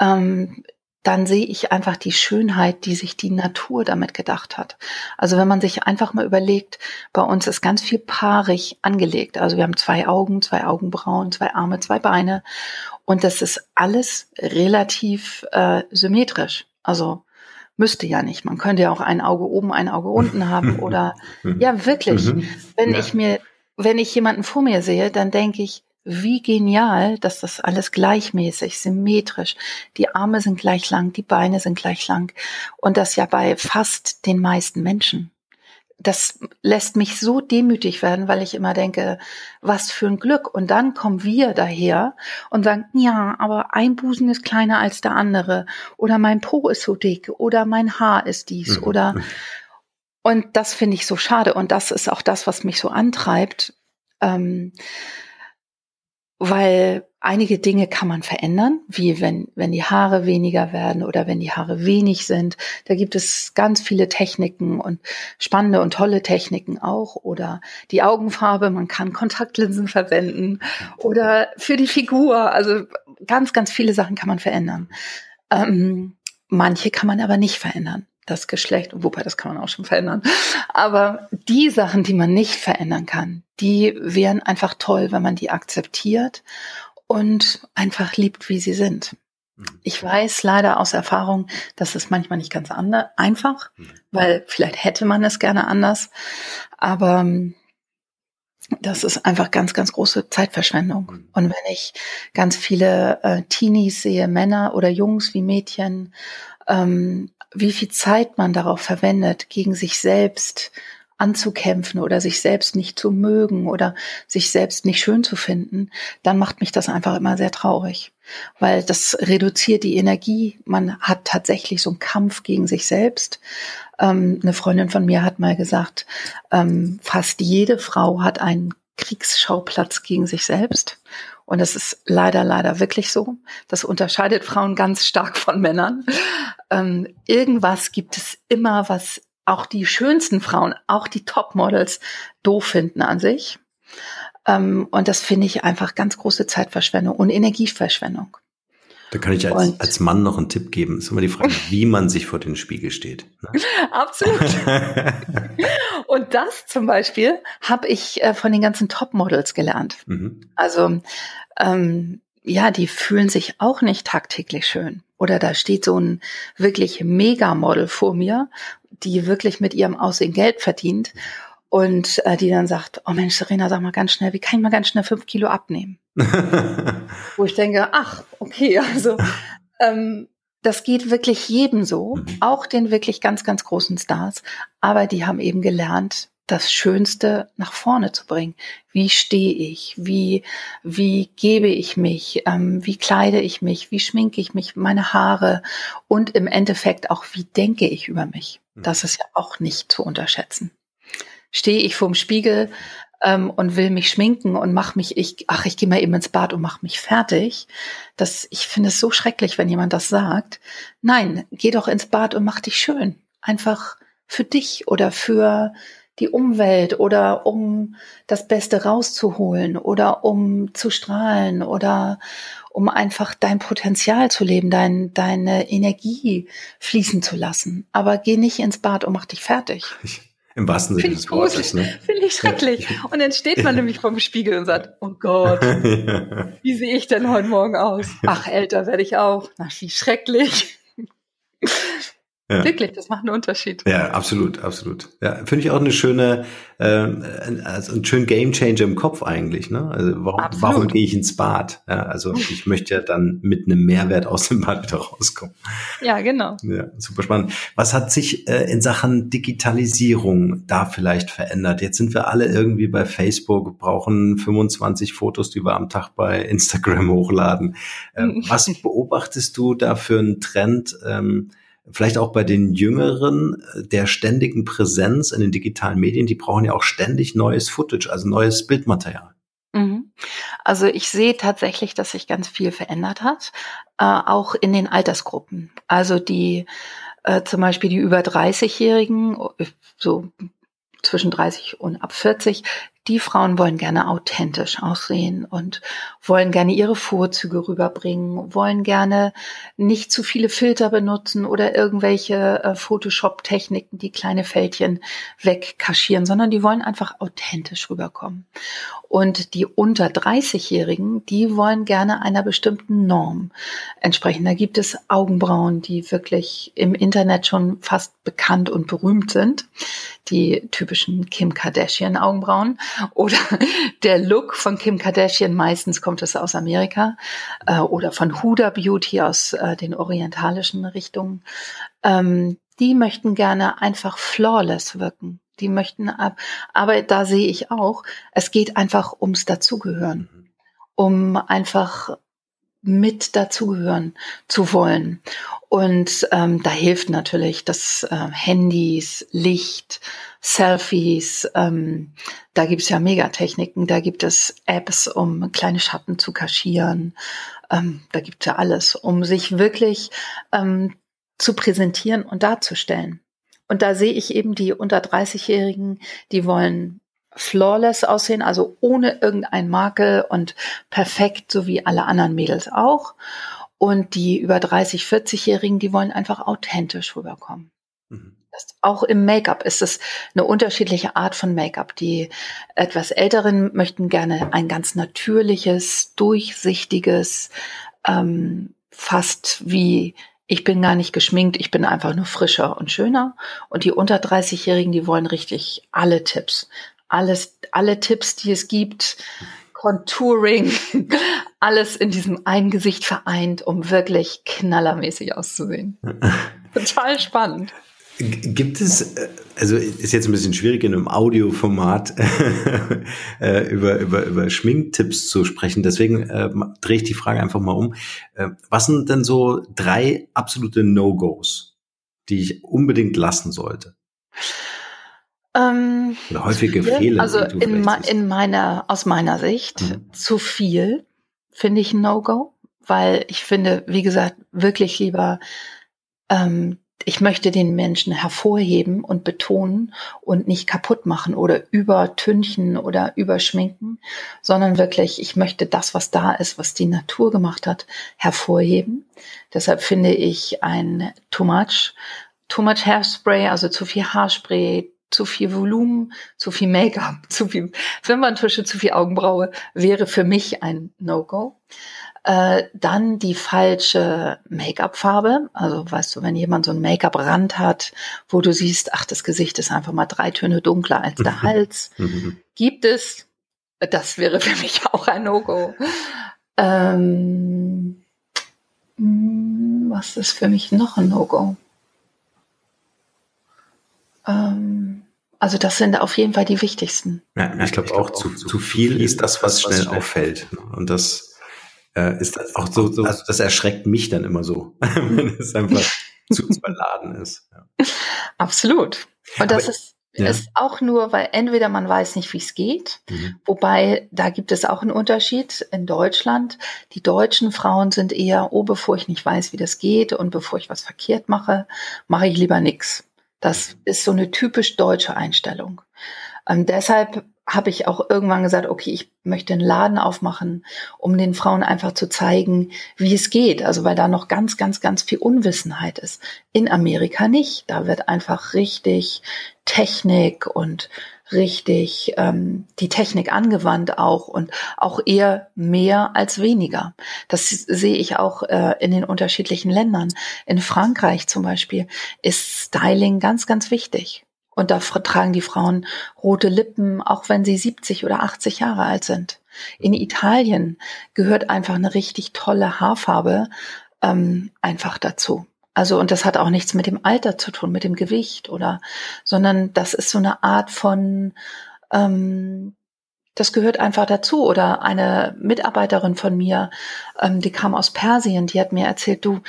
ähm, dann sehe ich einfach die Schönheit, die sich die Natur damit gedacht hat. Also wenn man sich einfach mal überlegt, bei uns ist ganz viel paarig angelegt. Also wir haben zwei Augen, zwei Augenbrauen, zwei Arme, zwei Beine und das ist alles relativ äh, symmetrisch. Also müsste ja nicht. Man könnte ja auch ein Auge oben, ein Auge unten haben [laughs] oder ja wirklich. Mhm. Wenn ich mir, wenn ich jemanden vor mir sehe, dann denke ich, wie genial, dass das alles gleichmäßig, symmetrisch, die Arme sind gleich lang, die Beine sind gleich lang und das ja bei fast den meisten Menschen. Das lässt mich so demütig werden, weil ich immer denke, was für ein Glück. Und dann kommen wir daher und sagen, ja, aber ein Busen ist kleiner als der andere oder mein Po ist so dick oder mein Haar ist dies mhm. oder [laughs] und das finde ich so schade und das ist auch das, was mich so antreibt. Ähm, weil einige Dinge kann man verändern, wie wenn, wenn die Haare weniger werden oder wenn die Haare wenig sind. Da gibt es ganz viele Techniken und spannende und tolle Techniken auch. Oder die Augenfarbe, man kann Kontaktlinsen verwenden oder für die Figur. Also ganz, ganz viele Sachen kann man verändern. Ähm, manche kann man aber nicht verändern das Geschlecht, wobei das kann man auch schon verändern. Aber die Sachen, die man nicht verändern kann, die wären einfach toll, wenn man die akzeptiert und einfach liebt, wie sie sind. Mhm. Ich weiß leider aus Erfahrung, dass es manchmal nicht ganz einfach, mhm. weil vielleicht hätte man es gerne anders, aber ähm, das ist einfach ganz, ganz große Zeitverschwendung. Mhm. Und wenn ich ganz viele äh, Teenies sehe, Männer oder Jungs wie Mädchen, ähm, wie viel Zeit man darauf verwendet, gegen sich selbst anzukämpfen oder sich selbst nicht zu mögen oder sich selbst nicht schön zu finden, dann macht mich das einfach immer sehr traurig, weil das reduziert die Energie. Man hat tatsächlich so einen Kampf gegen sich selbst. Ähm, eine Freundin von mir hat mal gesagt, ähm, fast jede Frau hat einen Kriegsschauplatz gegen sich selbst. Und das ist leider, leider wirklich so. Das unterscheidet Frauen ganz stark von Männern. Ähm, irgendwas gibt es immer, was auch die schönsten Frauen, auch die Topmodels doof finden an sich. Ähm, und das finde ich einfach ganz große Zeitverschwendung und Energieverschwendung. Da kann ich als, als Mann noch einen Tipp geben. Ist immer die Frage, [laughs] wie man sich vor den Spiegel steht. Ne? Absolut. [laughs] und das zum Beispiel habe ich äh, von den ganzen Topmodels gelernt. Mhm. Also ähm, ja, die fühlen sich auch nicht tagtäglich schön. Oder da steht so ein wirklich Megamodel vor mir, die wirklich mit ihrem Aussehen Geld verdient und äh, die dann sagt, oh Mensch, Serena, sag mal ganz schnell, wie kann ich mal ganz schnell fünf Kilo abnehmen? [laughs] Wo ich denke, ach, okay, also ähm, das geht wirklich jedem so, mhm. auch den wirklich ganz, ganz großen Stars. Aber die haben eben gelernt, das Schönste nach vorne zu bringen. Wie stehe ich? Wie, wie gebe ich mich? Ähm, wie kleide ich mich? Wie schminke ich mich? Meine Haare? Und im Endeffekt auch, wie denke ich über mich? Mhm. Das ist ja auch nicht zu unterschätzen. Stehe ich vorm Spiegel ähm, und will mich schminken und mach mich, ich, ach, ich gehe mal eben ins Bad und mach mich fertig. Das, ich finde es so schrecklich, wenn jemand das sagt. Nein, geh doch ins Bad und mach dich schön. Einfach für dich oder für die Umwelt oder um das Beste rauszuholen oder um zu strahlen oder um einfach dein Potenzial zu leben, dein, deine Energie fließen zu lassen. Aber geh nicht ins Bad und mach dich fertig. Im wahrsten Sinne des Wortes. Ne? [laughs] Finde ich schrecklich. Und dann steht man [laughs] nämlich vorm Spiegel und sagt, oh Gott, [laughs] wie sehe ich denn heute Morgen aus? Ach, älter werde ich auch. Ach, wie schrecklich. Ja. Wirklich, das macht einen Unterschied. Ja, absolut, absolut. Ja, finde ich auch eine schöne, äh, also einen schönen Gamechanger im Kopf eigentlich. Ne? Also warum, warum gehe ich ins Bad? Ja, also ich möchte ja dann mit einem Mehrwert aus dem Bad wieder rauskommen. Ja, genau. Ja, super spannend. Was hat sich äh, in Sachen Digitalisierung da vielleicht verändert? Jetzt sind wir alle irgendwie bei Facebook, brauchen 25 Fotos, die wir am Tag bei Instagram hochladen. Ähm, was beobachtest du da für einen Trend? Ähm, vielleicht auch bei den Jüngeren äh, der ständigen Präsenz in den digitalen Medien, die brauchen ja auch ständig neues Footage, also neues Bildmaterial. Mhm. Also ich sehe tatsächlich, dass sich ganz viel verändert hat, äh, auch in den Altersgruppen. Also die äh, zum Beispiel die über 30-Jährigen, so zwischen 30 und ab 40, die Frauen wollen gerne authentisch aussehen und wollen gerne ihre Vorzüge rüberbringen, wollen gerne nicht zu viele Filter benutzen oder irgendwelche äh, Photoshop-Techniken, die kleine Fältchen wegkaschieren, sondern die wollen einfach authentisch rüberkommen. Und die unter 30-Jährigen, die wollen gerne einer bestimmten Norm entsprechen. Da gibt es Augenbrauen, die wirklich im Internet schon fast bekannt und berühmt sind. Die typischen Kim Kardashian Augenbrauen oder [laughs] der Look von Kim Kardashian, meistens kommt es aus Amerika, äh, oder von Huda Beauty aus äh, den orientalischen Richtungen, ähm, die möchten gerne einfach flawless wirken. Die möchten ab, aber da sehe ich auch, es geht einfach ums Dazugehören, um einfach mit dazugehören zu wollen. Und ähm, da hilft natürlich das äh, Handys, Licht, Selfies. Ähm, da gibt es ja Megatechniken. Da gibt es Apps, um kleine Schatten zu kaschieren. Ähm, da gibt es ja alles, um sich wirklich ähm, zu präsentieren und darzustellen. Und da sehe ich eben die unter 30-Jährigen, die wollen flawless aussehen, also ohne irgendein Makel und perfekt, so wie alle anderen Mädels auch. Und die über 30, 40-Jährigen, die wollen einfach authentisch rüberkommen. Mhm. Das, auch im Make-up ist es eine unterschiedliche Art von Make-up. Die etwas Älteren möchten gerne ein ganz natürliches, durchsichtiges, ähm, fast wie ich bin gar nicht geschminkt, ich bin einfach nur frischer und schöner. Und die unter 30-Jährigen, die wollen richtig alle Tipps. Alles, alle Tipps, die es gibt, Contouring, [laughs] alles in diesem einen Gesicht vereint, um wirklich knallermäßig auszusehen. [laughs] Total spannend. Gibt es, äh, also ist jetzt ein bisschen schwierig in einem Audioformat [laughs] äh, über, über, über Schminktipps zu sprechen, deswegen äh, drehe ich die Frage einfach mal um. Äh, was sind denn so drei absolute No-Gos, die ich unbedingt lassen sollte? Ähm, Oder häufige Fehler. Also in, in meiner, aus meiner Sicht mhm. zu viel finde ich ein No-Go, weil ich finde, wie gesagt, wirklich lieber, ähm, ich möchte den Menschen hervorheben und betonen und nicht kaputt machen oder übertünchen oder überschminken, sondern wirklich, ich möchte das, was da ist, was die Natur gemacht hat, hervorheben. Deshalb finde ich ein too much, too much Hairspray, also zu viel Haarspray, zu viel Volumen, zu viel Make-up, [laughs] zu viel Wimperntusche, zu viel Augenbraue wäre für mich ein No-Go. Äh, dann die falsche Make-up-Farbe. Also weißt du, wenn jemand so einen Make-up-Rand hat, wo du siehst, ach, das Gesicht ist einfach mal drei Töne dunkler als der [laughs] Hals, [laughs] gibt es. Das wäre für mich auch ein No-Go. Ähm, hm, was ist für mich noch ein No-Go? Ähm, also das sind auf jeden Fall die wichtigsten. Ja, ich glaube auch, zu, zu viel ist das, was schnell auffällt. Und das äh, ist auch so, so, also das erschreckt mich dann immer so, [laughs] wenn es einfach zu [laughs] überladen ist. Ja. Absolut. Und das Aber, ist, ja. ist auch nur, weil entweder man weiß nicht, wie es geht, mhm. wobei da gibt es auch einen Unterschied in Deutschland. Die deutschen Frauen sind eher, oh, bevor ich nicht weiß, wie das geht und bevor ich was verkehrt mache, mache ich lieber nichts. Das ist so eine typisch deutsche Einstellung. Ähm, deshalb habe ich auch irgendwann gesagt, okay, ich möchte einen Laden aufmachen, um den Frauen einfach zu zeigen, wie es geht. Also weil da noch ganz, ganz, ganz viel Unwissenheit ist. In Amerika nicht. Da wird einfach richtig Technik und richtig ähm, die Technik angewandt auch und auch eher mehr als weniger. Das sehe ich auch äh, in den unterschiedlichen Ländern. In Frankreich zum Beispiel ist Styling ganz, ganz wichtig. Und da tragen die Frauen rote Lippen, auch wenn sie 70 oder 80 Jahre alt sind. In Italien gehört einfach eine richtig tolle Haarfarbe ähm, einfach dazu. Also, und das hat auch nichts mit dem Alter zu tun, mit dem Gewicht oder, sondern das ist so eine Art von, ähm, das gehört einfach dazu. Oder eine Mitarbeiterin von mir, ähm, die kam aus Persien, die hat mir erzählt, du,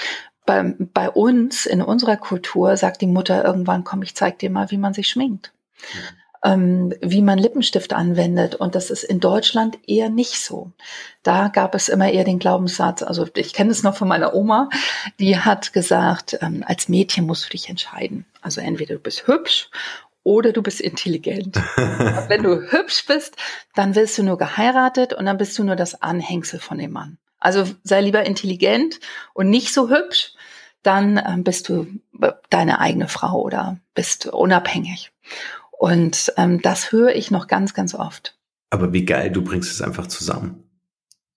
bei, bei uns, in unserer Kultur, sagt die Mutter irgendwann, komm, ich zeig dir mal, wie man sich schminkt. Mhm ähm, wie man Lippenstift anwendet. Und das ist in Deutschland eher nicht so. Da gab es immer eher den Glaubenssatz, also ich kenne es noch von meiner Oma, die hat gesagt, ähm, als Mädchen musst du dich entscheiden. Also entweder du bist hübsch oder du bist intelligent. [laughs] Wenn du hübsch bist, dann wirst du nur geheiratet und dann bist du nur das Anhängsel von dem Mann. Also sei lieber intelligent und nicht so hübsch, dann ähm, bist du deine eigene Frau oder bist unabhängig. Und ähm, das höre ich noch ganz, ganz oft. Aber wie geil, du bringst es einfach zusammen.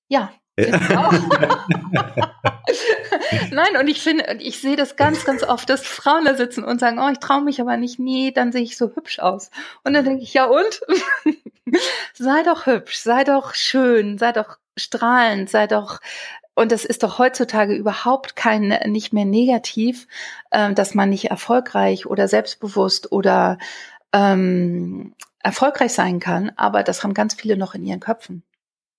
Ja. Genau. [laughs] Nein, und ich finde, ich sehe das ganz, ganz oft, dass Frauen da sitzen und sagen, oh, ich traue mich aber nicht, nee, dann sehe ich so hübsch aus. Und dann denke ich, ja und? [laughs] sei doch hübsch, sei doch schön, sei doch strahlend, sei doch und das ist doch heutzutage überhaupt kein nicht mehr negativ, äh, dass man nicht erfolgreich oder selbstbewusst oder ähm, erfolgreich sein kann, aber das haben ganz viele noch in ihren Köpfen.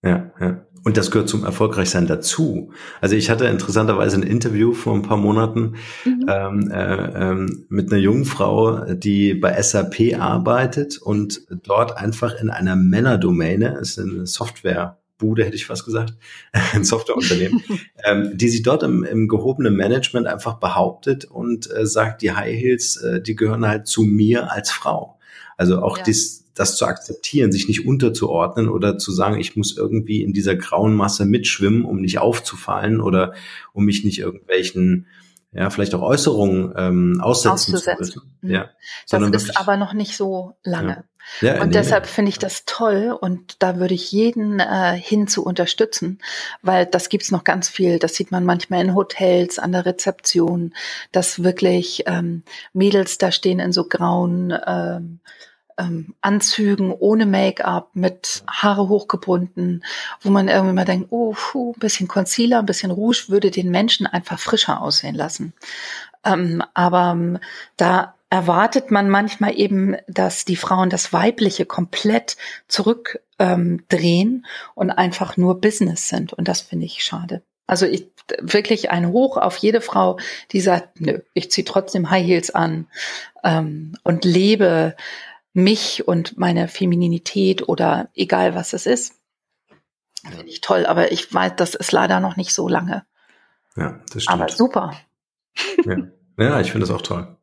Ja, ja. Und das gehört zum Erfolgreichsein dazu. Also ich hatte interessanterweise ein Interview vor ein paar Monaten mhm. ähm, äh, ähm, mit einer jungen Frau, die bei SAP arbeitet und dort einfach in einer Männerdomäne, ist eine Software Bude, hätte ich fast gesagt, [laughs] ein Softwareunternehmen, [laughs] ähm, die sich dort im, im gehobenen Management einfach behauptet und äh, sagt, die High Heels, äh, die gehören halt zu mir als Frau. Also auch ja. dies, das zu akzeptieren, sich nicht unterzuordnen oder zu sagen, ich muss irgendwie in dieser grauen Masse mitschwimmen, um nicht aufzufallen oder um mich nicht irgendwelchen ja, vielleicht auch Äußerungen ähm, aussetzen zu müssen. Mhm. Ja, das ist aber noch nicht so lange. Ja. Ja, und nee, deshalb finde ich das toll und da würde ich jeden äh, hin zu unterstützen, weil das gibt's noch ganz viel. Das sieht man manchmal in Hotels, an der Rezeption, dass wirklich ähm, Mädels da stehen in so grauen ähm, ähm, Anzügen ohne Make-up, mit Haare hochgebunden, wo man irgendwie mal denkt, oh, puh, ein bisschen Concealer, ein bisschen Rouge würde den Menschen einfach frischer aussehen lassen. Ähm, aber ähm, da erwartet man manchmal eben, dass die Frauen das Weibliche komplett zurückdrehen ähm, und einfach nur Business sind. Und das finde ich schade. Also ich wirklich ein Hoch auf jede Frau, die sagt, nö, ich ziehe trotzdem High Heels an ähm, und lebe mich und meine Femininität oder egal was es ist. Finde ich toll, aber ich weiß, das ist leider noch nicht so lange. Ja, das stimmt. Aber super. Ja, ja ich finde das auch toll.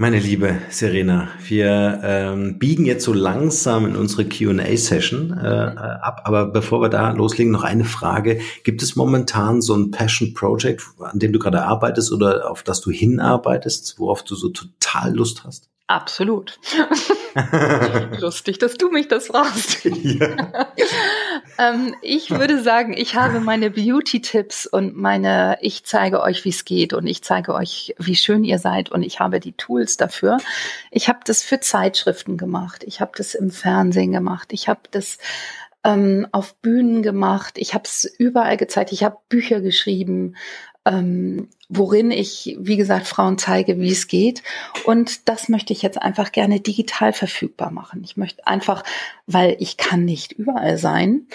Meine liebe Serena, wir ähm, biegen jetzt so langsam in unsere Q&A-Session äh, ab, aber bevor wir da loslegen, noch eine Frage. Gibt es momentan so ein Passion-Project, an dem du gerade arbeitest oder auf das du hinarbeitest, worauf du so total Lust hast? Absolut. [laughs] [laughs] Lustig, dass du mich das fragst. [laughs] Ja. ähm, ich würde sagen, ich habe meine Beauty-Tipps und meine, ich zeige euch, wie es geht und ich zeige euch, wie schön ihr seid und ich habe die Tools dafür. Ich habe das für Zeitschriften gemacht, ich habe das im Fernsehen gemacht, ich habe das ähm, auf Bühnen gemacht, ich habe es überall gezeigt, ich habe Bücher geschrieben, ähm, worin ich, wie gesagt, Frauen zeige, wie es geht. Und das möchte ich jetzt einfach gerne digital verfügbar machen. Ich möchte einfach, weil ich kann nicht überall sein.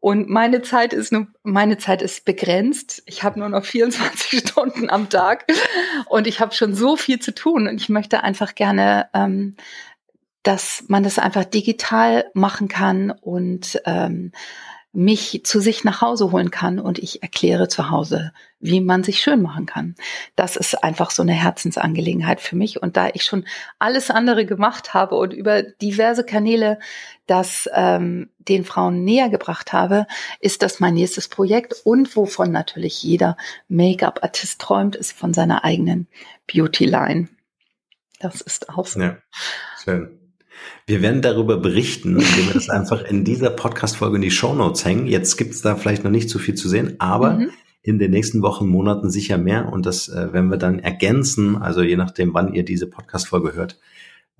Und meine Zeit ist nur, meine Zeit ist begrenzt. Ich habe nur noch [laughs] 24 Stunden am Tag und ich habe schon so viel zu tun. Und ich möchte einfach gerne, ähm, dass man das einfach digital machen kann und ähm, mich zu sich nach Hause holen kann und ich erkläre zu Hause, wie man sich schön machen kann. Das ist einfach so eine Herzensangelegenheit für mich. Und da ich schon alles andere gemacht habe und über diverse Kanäle das ähm, den Frauen näher gebracht habe, ist das mein nächstes Projekt. Und wovon natürlich jeder Make-up-Artist träumt, ist von seiner eigenen Beauty-Line. Das ist auch so. Ja, schön. Wir werden darüber berichten, indem wir das einfach in dieser Podcast-Folge in die Show Notes hängen. Jetzt gibt es da vielleicht noch nicht so viel zu sehen, aber mhm. in den nächsten Wochen, Monaten sicher mehr. Und das äh, werden wir dann ergänzen. Also je nachdem, wann ihr diese Podcast-Folge hört,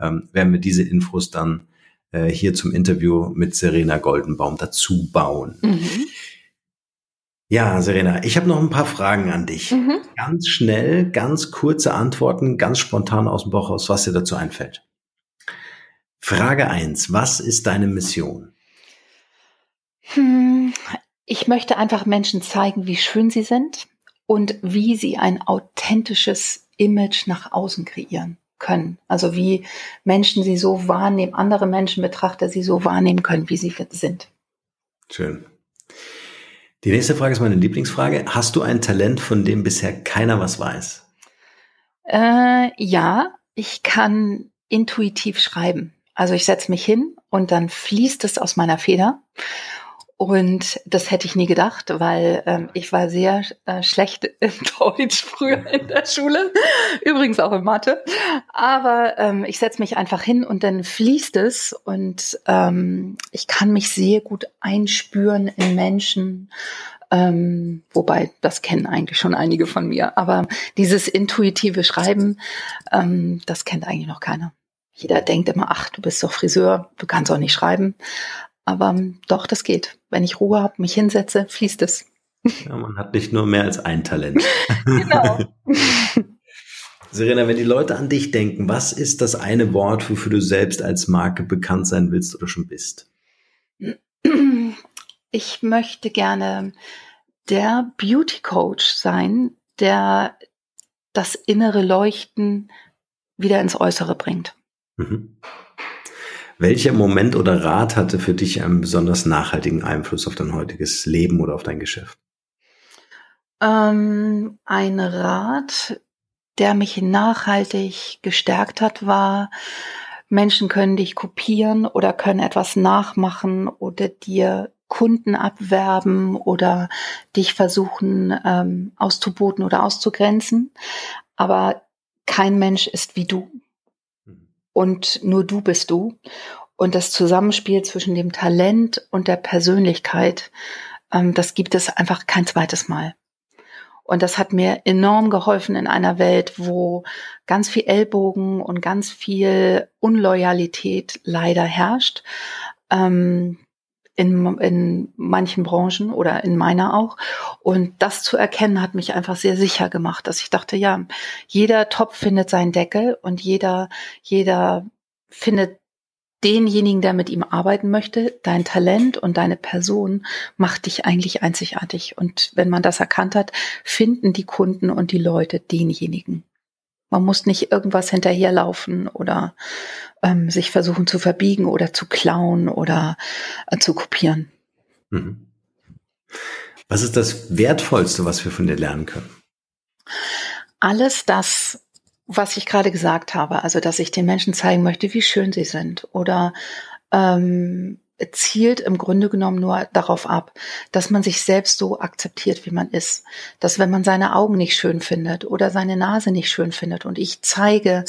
ähm, werden wir diese Infos dann äh, hier zum Interview mit Serena Goldenbaum dazu bauen. Mhm. Ja, Serena, ich habe noch ein paar Fragen an dich. Mhm. Ganz schnell, ganz kurze Antworten, ganz spontan aus dem Bauch aus, was dir dazu einfällt. Frage eins: Was ist deine Mission? Hm, ich möchte einfach Menschen zeigen, wie schön sie sind und wie sie ein authentisches Image nach außen kreieren können. Also wie Menschen sie so wahrnehmen, andere Menschen Betrachter sie so wahrnehmen können, wie sie sind. Schön. Die nächste Frage ist meine Lieblingsfrage. Hast du ein Talent, von dem bisher keiner was weiß? Äh, ja, ich kann intuitiv schreiben. Also ich setze mich hin und dann fließt es aus meiner Feder. Und das hätte ich nie gedacht, weil ähm, ich war sehr äh, schlecht [laughs] in Deutsch früher in der Schule, übrigens auch in Mathe. Aber ähm, ich setze mich einfach hin und dann fließt es und ähm, ich kann mich sehr gut einspüren in Menschen. Ähm, wobei, das kennen eigentlich schon einige von mir. Aber dieses intuitive Schreiben, ähm, das kennt eigentlich noch keiner. Jeder denkt immer, ach, du bist doch Friseur, du kannst auch nicht schreiben. Aber ähm, doch, das geht. Wenn ich Ruhe habe, mich hinsetze, fließt es. Ja, man hat nicht nur mehr als ein Talent. [laughs] [laughs] genau. Serena, wenn die Leute an dich denken, was ist das eine Wort, wofür du selbst als Marke bekannt sein willst oder schon bist? Ich möchte gerne der Beauty Coach sein, der das innere Leuchten wieder ins Äußere bringt. Mhm. Welcher Moment oder Rat hatte für dich einen besonders nachhaltigen Einfluss auf dein heutiges Leben oder auf dein Geschäft? Ähm, ein Rat, der mich nachhaltig gestärkt hat, war, Menschen können dich kopieren oder können etwas nachmachen oder dir Kunden abwerben oder dich versuchen ähm, auszuboten oder auszugrenzen. Aber kein Mensch ist wie du und nur du bist du. Und das Zusammenspiel zwischen dem Talent und der Persönlichkeit, ähm, das gibt es einfach kein zweites Mal. Und das hat mir enorm geholfen in einer Welt, wo ganz viel Ellbogen und ganz viel Unloyalität leider herrscht. Ähm, in, in manchen Branchen oder in meiner auch. Und das zu erkennen hat mich einfach sehr sicher gemacht, dass ich dachte, ja, jeder Topf findet seinen Deckel und jeder, jeder findet denjenigen, der mit ihm arbeiten möchte, dein Talent und deine Person macht dich eigentlich einzigartig. Und wenn man das erkannt hat, finden die Kunden und die Leute denjenigen. Man muss nicht irgendwas hinterherlaufen oder ähm, sich versuchen zu verbiegen oder zu klauen oder äh, zu kopieren. Mhm. Was ist das Wertvollste, was wir von dir lernen können? Alles das, was ich gerade gesagt habe, also dass ich den Menschen zeigen möchte, wie schön sie sind oder ähm, zielt im Grunde genommen nur darauf ab, dass man sich selbst so akzeptiert, wie man ist. Dass wenn man seine Augen nicht schön findet oder seine Nase nicht schön findet und ich zeige,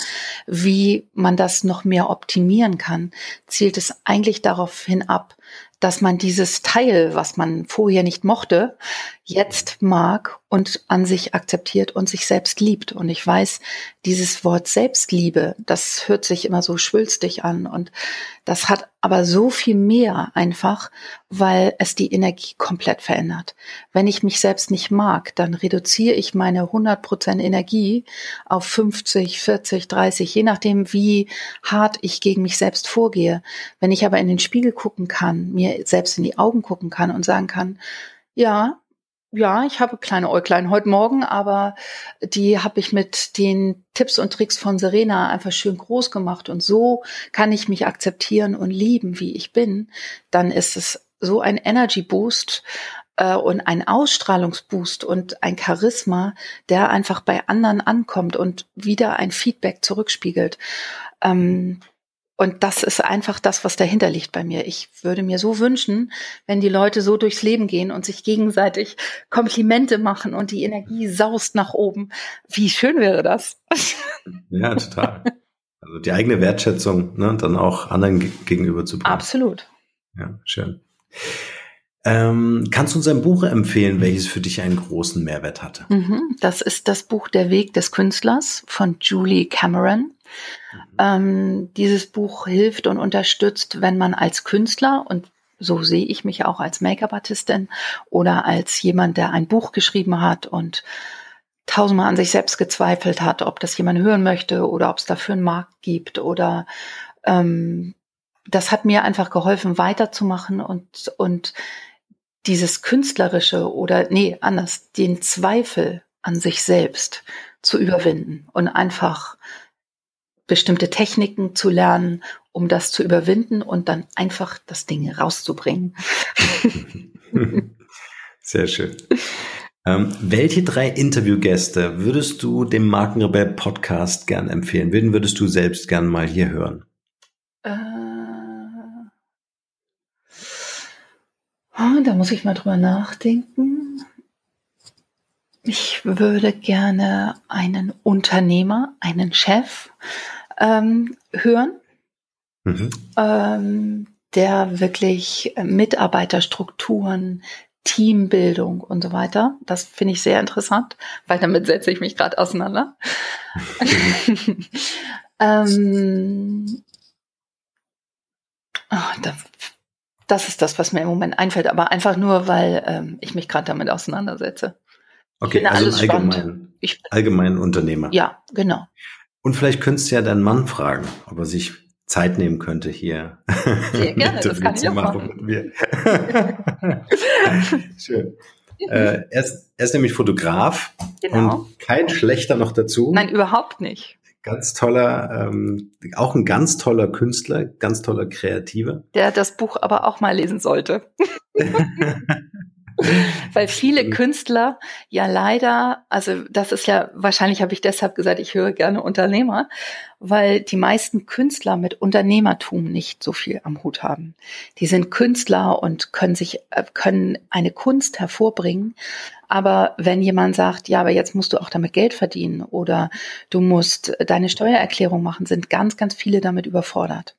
wie man das noch mehr optimieren kann, zielt es eigentlich darauf hin ab, dass man dieses Teil, was man vorher nicht mochte, jetzt mag und an sich akzeptiert und sich selbst liebt. Und ich weiß, dieses Wort Selbstliebe, das hört sich immer so schwülstig an und das hat aber so viel mehr einfach, weil es die Energie komplett verändert. Wenn ich mich selbst nicht mag, dann reduziere ich meine 100% Energie auf 50, 40, 30, je nachdem, wie hart ich gegen mich selbst vorgehe. Wenn ich aber in den Spiegel gucken kann, mir selbst in die Augen gucken kann und sagen kann, ja, ja, ich habe kleine Äuglein heute Morgen, aber die habe ich mit den Tipps und Tricks von Serena einfach schön groß gemacht und so kann ich mich akzeptieren und lieben, wie ich bin. Dann ist es so ein Energy Boost äh, und ein Ausstrahlungsboost und ein Charisma, der einfach bei anderen ankommt und wieder ein Feedback zurückspiegelt. Ähm, und das ist einfach das, was dahinter liegt bei mir. Ich würde mir so wünschen, wenn die Leute so durchs Leben gehen und sich gegenseitig Komplimente machen und die Energie saust nach oben. Wie schön wäre das? [laughs] Ja, total. Also die eigene Wertschätzung ne, dann auch anderen gegenüber zu bringen. Absolut. Ja, schön. Ähm, kannst du uns ein Buch empfehlen, welches für dich einen großen Mehrwert hatte? Mhm, das ist das Buch Der Weg des Künstlers von Julie Cameron. Mhm. Ähm, dieses Buch hilft und unterstützt, wenn man als Künstler und so sehe ich mich auch als Make-up-Artistin oder als jemand, der ein Buch geschrieben hat und tausendmal an sich selbst gezweifelt hat, ob das jemand hören möchte oder ob es dafür einen Markt gibt oder ähm, das hat mir einfach geholfen, weiterzumachen und, und dieses künstlerische oder nee, anders, den Zweifel an sich selbst zu überwinden und einfach bestimmte Techniken zu lernen, um das zu überwinden und dann einfach das Ding rauszubringen. [laughs] Sehr schön. Ähm, welche drei Interviewgäste würdest du dem Markenrebell Podcast gern empfehlen? Wen würdest du selbst gern mal hier hören? Äh, da muss ich mal drüber nachdenken. Ich würde gerne einen Unternehmer, einen Chef ähm, hören, mhm. ähm, der wirklich Mitarbeiterstrukturen, Teambildung und so weiter. Das finde ich sehr interessant, weil damit setze ich mich gerade auseinander. [laughs] ähm, oh, da, das ist das, was mir im Moment einfällt, aber einfach nur, weil ähm, ich mich gerade damit auseinandersetze. Okay, also allgemein, allgemein Unternehmer. Ja, genau. Und vielleicht könntest du ja deinen Mann fragen, ob er sich Zeit nehmen könnte hier. Sehr gerne, das kann ich auch machen. [laughs] Schön. Äh, er, ist, er ist nämlich Fotograf genau. und kein schlechter noch dazu. Nein, überhaupt nicht. Ganz toller, ähm, auch ein ganz toller Künstler, ganz toller Kreativer. Der das Buch aber auch mal lesen sollte. [laughs] [laughs] [laughs] Weil viele Künstler ja leider, also das ist ja, wahrscheinlich habe ich deshalb gesagt, ich höre gerne Unternehmer, weil die meisten Künstler mit Unternehmertum nicht so viel am Hut haben. Die sind Künstler und können sich, äh, können eine Kunst hervorbringen. Aber wenn jemand sagt, ja, aber jetzt musst du auch damit Geld verdienen oder du musst deine Steuererklärung machen, sind ganz, ganz viele damit überfordert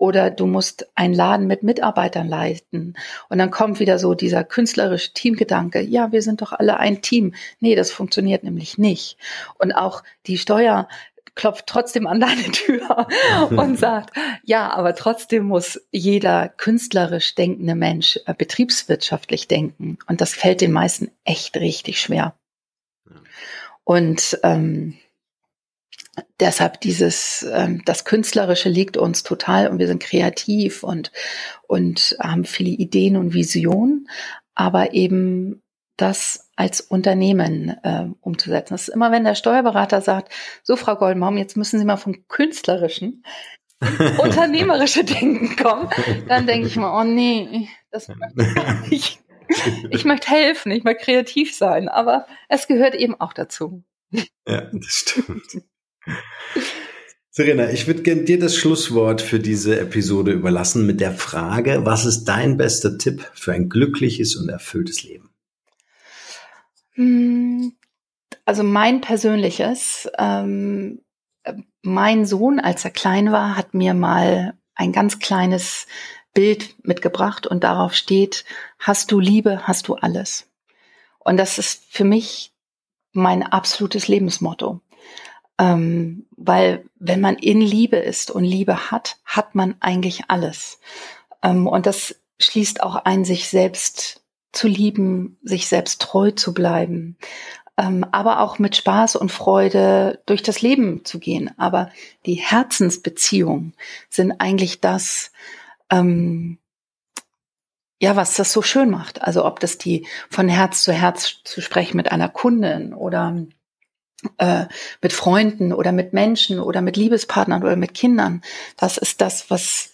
oder du musst einen Laden mit Mitarbeitern leiten. Und dann kommt wieder so dieser künstlerische Teamgedanke. Ja, wir sind doch alle ein Team. Nee, das funktioniert nämlich nicht. Und auch die Steuer klopft trotzdem an deine Tür [laughs] und sagt, ja, aber trotzdem muss jeder künstlerisch denkende Mensch äh, betriebswirtschaftlich denken. Und das fällt den meisten echt richtig schwer. Und ähm, deshalb dieses, ähm, das Künstlerische liegt uns total und wir sind kreativ und, und haben viele Ideen und Visionen, aber eben das als Unternehmen äh, umzusetzen. Das ist immer, wenn der Steuerberater sagt, so Frau Goldbaum, jetzt müssen Sie mal vom Künstlerischen [laughs] unternehmerische Denken kommen, dann denke ich mal, oh nee, das möchte ich nicht. Ich möchte helfen, ich möchte kreativ sein, aber es gehört eben auch dazu. Ja, das stimmt. Serena, ich würde gerne dir das Schlusswort für diese Episode überlassen mit der Frage, was ist dein bester Tipp für ein glückliches und erfülltes Leben? Hm, also mein persönliches, ähm, mein Sohn, als er klein war, hat mir mal ein ganz kleines Bild mitgebracht und darauf steht, hast du Liebe, hast du alles. Und das ist für mich mein absolutes Lebensmotto. Ähm, weil wenn man in Liebe ist und Liebe hat, hat man eigentlich alles. Ähm, und das schließt auch ein, sich selbst zu lieben, sich selbst treu zu bleiben, ähm, aber auch mit Spaß und Freude durch das Leben zu gehen. Aber die Herzensbeziehungen sind eigentlich das, ähm, ja, was das so schön macht. Also ob das die von Herz zu Herz zu sprechen mit einer Kundin oder äh, mit Freunden oder mit Menschen oder mit Liebespartnern oder mit Kindern. Das ist das, was,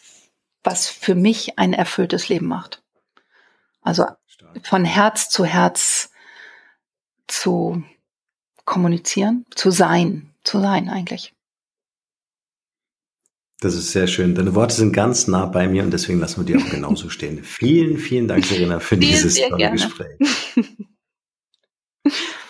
was für mich ein erfülltes Leben macht. Also von Herz zu Herz zu kommunizieren, zu sein, zu sein eigentlich. Das ist sehr schön. Deine Worte sind ganz nah bei mir und deswegen lassen wir die auch [laughs] genauso stehen. Vielen, vielen Dank, Serena, für dieses tolle Gespräch. [laughs]